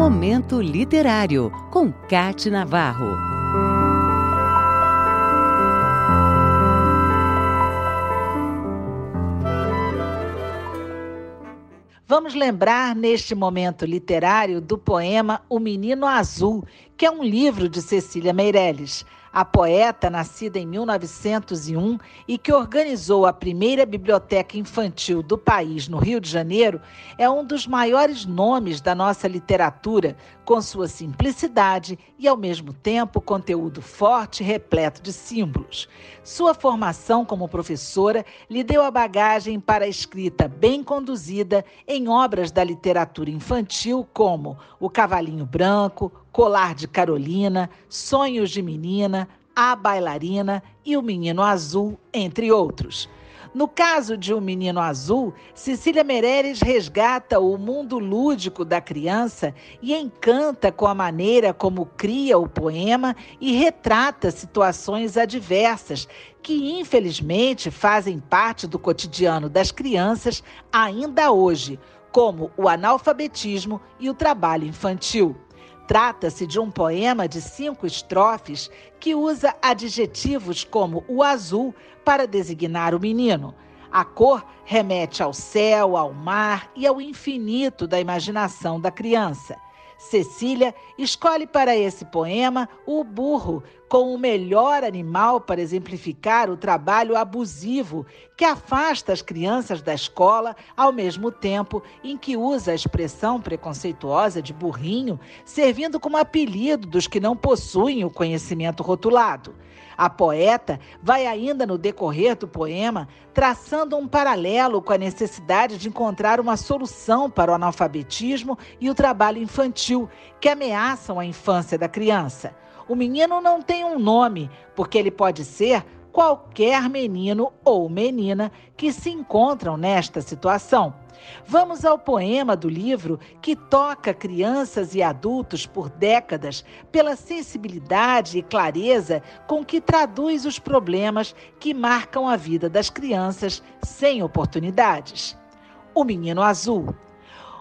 Momento Literário, com Cate Navarro. Vamos lembrar neste momento literário do poema O Menino Azul, que é um livro de Cecília Meirelles. A poeta, nascida em 1901 e que organizou a primeira biblioteca infantil do país no Rio de Janeiro, é um dos maiores nomes da nossa literatura, com sua simplicidade e, ao mesmo tempo, conteúdo forte e repleto de símbolos. Sua formação como professora lhe deu a bagagem para a escrita bem conduzida em obras da literatura infantil como O Cavalinho Branco, Colar de Carolina, Sonhos de Menina, A Bailarina e O Menino Azul, entre outros. No caso de O Menino Azul, Cecília Meirelles resgata o mundo lúdico da criança e encanta com a maneira como cria o poema e retrata situações adversas que, infelizmente, fazem parte do cotidiano das crianças ainda hoje, como o analfabetismo e o trabalho infantil. Trata-se de um poema de cinco estrofes que usa adjetivos como o azul para designar o menino. A cor remete ao céu, ao mar e ao infinito da imaginação da criança. Cecília escolhe para esse poema o burro com o melhor animal para exemplificar o trabalho abusivo que afasta as crianças da escola, ao mesmo tempo em que usa a expressão preconceituosa de burrinho, servindo como apelido dos que não possuem o conhecimento rotulado. A poeta vai ainda no decorrer do poema traçando um paralelo com a necessidade de encontrar uma solução para o analfabetismo e o trabalho infantil que ameaçam a infância da criança. O menino não tem um nome, porque ele pode ser qualquer menino ou menina que se encontram nesta situação. Vamos ao poema do livro que toca crianças e adultos por décadas pela sensibilidade e clareza com que traduz os problemas que marcam a vida das crianças sem oportunidades. O menino azul.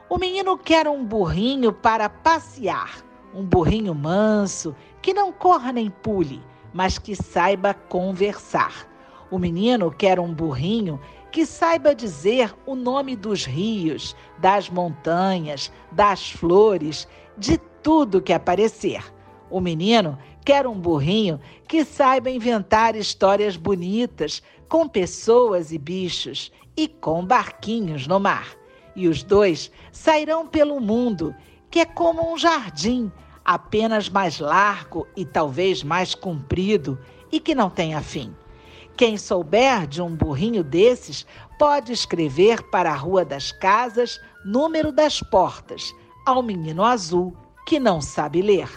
O menino quer um burrinho para passear, um burrinho manso, que não corra nem pule, mas que saiba conversar. O menino quer um burrinho que saiba dizer o nome dos rios, das montanhas, das flores, de tudo que aparecer. O menino quer um burrinho que saiba inventar histórias bonitas com pessoas e bichos e com barquinhos no mar. E os dois sairão pelo mundo, que é como um jardim, apenas mais largo e talvez mais comprido e que não tenha fim. Quem souber de um burrinho desses pode escrever para a Rua das Casas, número das portas, ao menino azul que não sabe ler.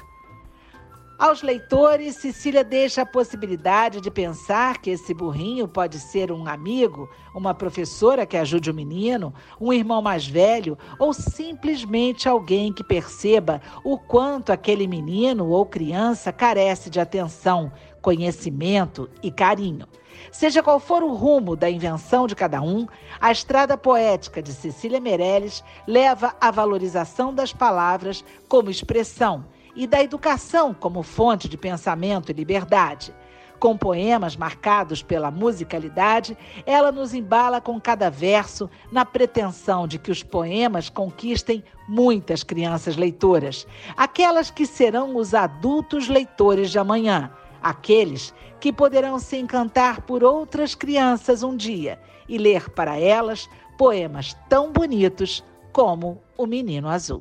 Aos leitores, Cecília deixa a possibilidade de pensar que esse burrinho pode ser um amigo, uma professora que ajude o menino, um irmão mais velho ou simplesmente alguém que perceba o quanto aquele menino ou criança carece de atenção, conhecimento e carinho. Seja qual for o rumo da invenção de cada um, a estrada poética de Cecília Meirelles leva à valorização das palavras como expressão e da educação como fonte de pensamento e liberdade. Com poemas marcados pela musicalidade, ela nos embala com cada verso na pretensão de que os poemas conquistem muitas crianças leitoras, aquelas que serão os adultos leitores de amanhã, aqueles que poderão se encantar por outras crianças um dia e ler para elas poemas tão bonitos como O Menino Azul.